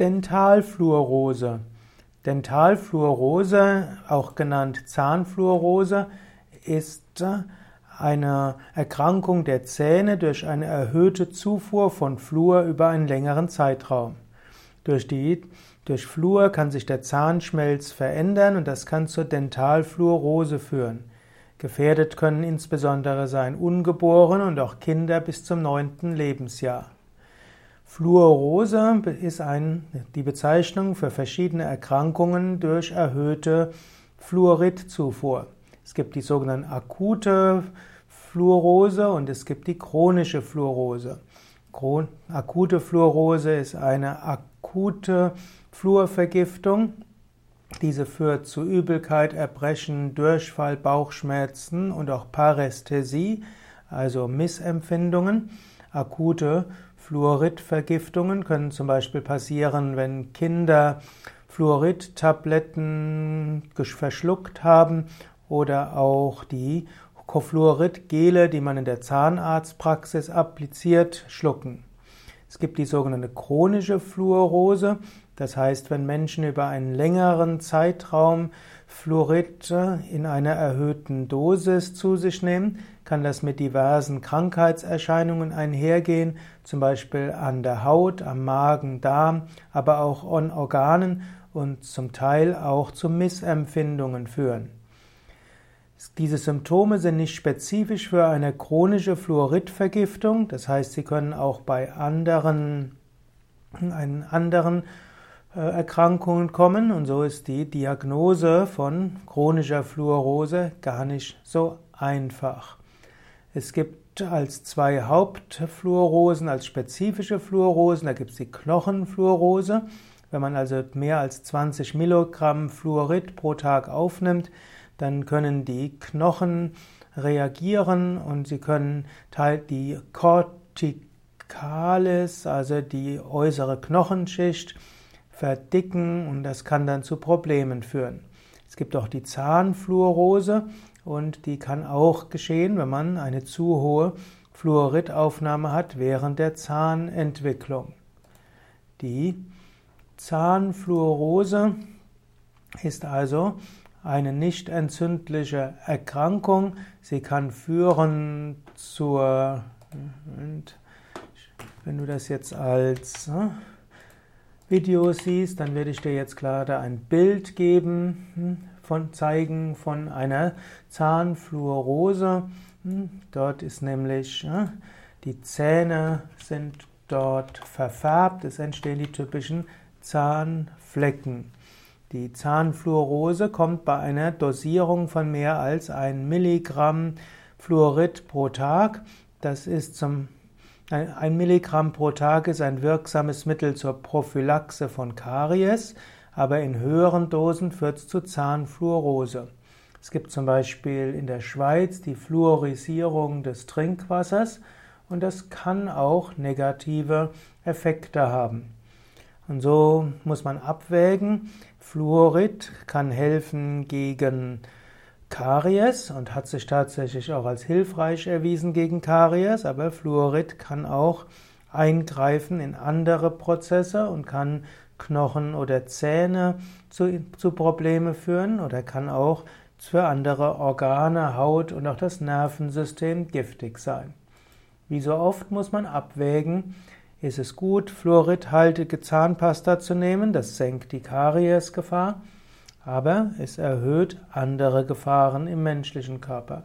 Dentalfluorose. Dentalfluorose, auch genannt Zahnfluorose, ist eine Erkrankung der Zähne durch eine erhöhte Zufuhr von Fluor über einen längeren Zeitraum. Durch, die, durch Fluor kann sich der Zahnschmelz verändern und das kann zur Dentalfluorose führen. Gefährdet können insbesondere sein Ungeborene und auch Kinder bis zum neunten Lebensjahr. Fluorose ist ein, die Bezeichnung für verschiedene Erkrankungen durch erhöhte Fluoridzufuhr. Es gibt die sogenannte akute Fluorose und es gibt die chronische Fluorose. Akute Fluorose ist eine akute Fluorvergiftung. Diese führt zu Übelkeit, Erbrechen, Durchfall, Bauchschmerzen und auch Parästhesie, also Missempfindungen. Akute Fluoridvergiftungen können zum Beispiel passieren, wenn Kinder Fluoridtabletten verschluckt haben oder auch die Cofluorid-Gele, die man in der Zahnarztpraxis appliziert, schlucken. Es gibt die sogenannte chronische Fluorose, das heißt, wenn Menschen über einen längeren Zeitraum Fluorid in einer erhöhten Dosis zu sich nehmen, kann das mit diversen Krankheitserscheinungen einhergehen, zum Beispiel an der Haut, am Magen, Darm, aber auch an Organen und zum Teil auch zu Missempfindungen führen. Diese Symptome sind nicht spezifisch für eine chronische Fluoridvergiftung, das heißt, sie können auch bei anderen, anderen äh, Erkrankungen kommen und so ist die Diagnose von chronischer Fluorose gar nicht so einfach. Es gibt als zwei Hauptfluorosen, als spezifische Fluorosen, da gibt es die Knochenfluorose. Wenn man also mehr als 20 Milligramm Fluorid pro Tag aufnimmt, dann können die Knochen reagieren und sie können die Corticalis, also die äußere Knochenschicht, verdicken und das kann dann zu Problemen führen. Es gibt auch die Zahnfluorose und die kann auch geschehen, wenn man eine zu hohe Fluoridaufnahme hat während der Zahnentwicklung. Die Zahnfluorose ist also eine nicht entzündliche Erkrankung. Sie kann führen zur, wenn du das jetzt als Video siehst, dann werde ich dir jetzt gerade ein Bild geben, hm, von zeigen von einer Zahnfluorose. Hm, dort ist nämlich, die Zähne sind dort verfärbt, es entstehen die typischen Zahnflecken. Die Zahnfluorose kommt bei einer Dosierung von mehr als 1 Milligramm Fluorid pro Tag. Das ist zum ein Milligramm pro Tag ist ein wirksames Mittel zur Prophylaxe von Karies, aber in höheren Dosen führt es zu Zahnfluorose. Es gibt zum Beispiel in der Schweiz die Fluorisierung des Trinkwassers und das kann auch negative Effekte haben. Und so muss man abwägen. Fluorid kann helfen gegen Karies und hat sich tatsächlich auch als hilfreich erwiesen gegen Karies, aber Fluorid kann auch eingreifen in andere Prozesse und kann Knochen oder Zähne zu, zu Probleme führen oder kann auch für andere Organe, Haut und auch das Nervensystem giftig sein. Wie so oft muss man abwägen, ist es gut, fluoridhaltige Zahnpasta zu nehmen, das senkt die Kariesgefahr, aber es erhöht andere Gefahren im menschlichen Körper.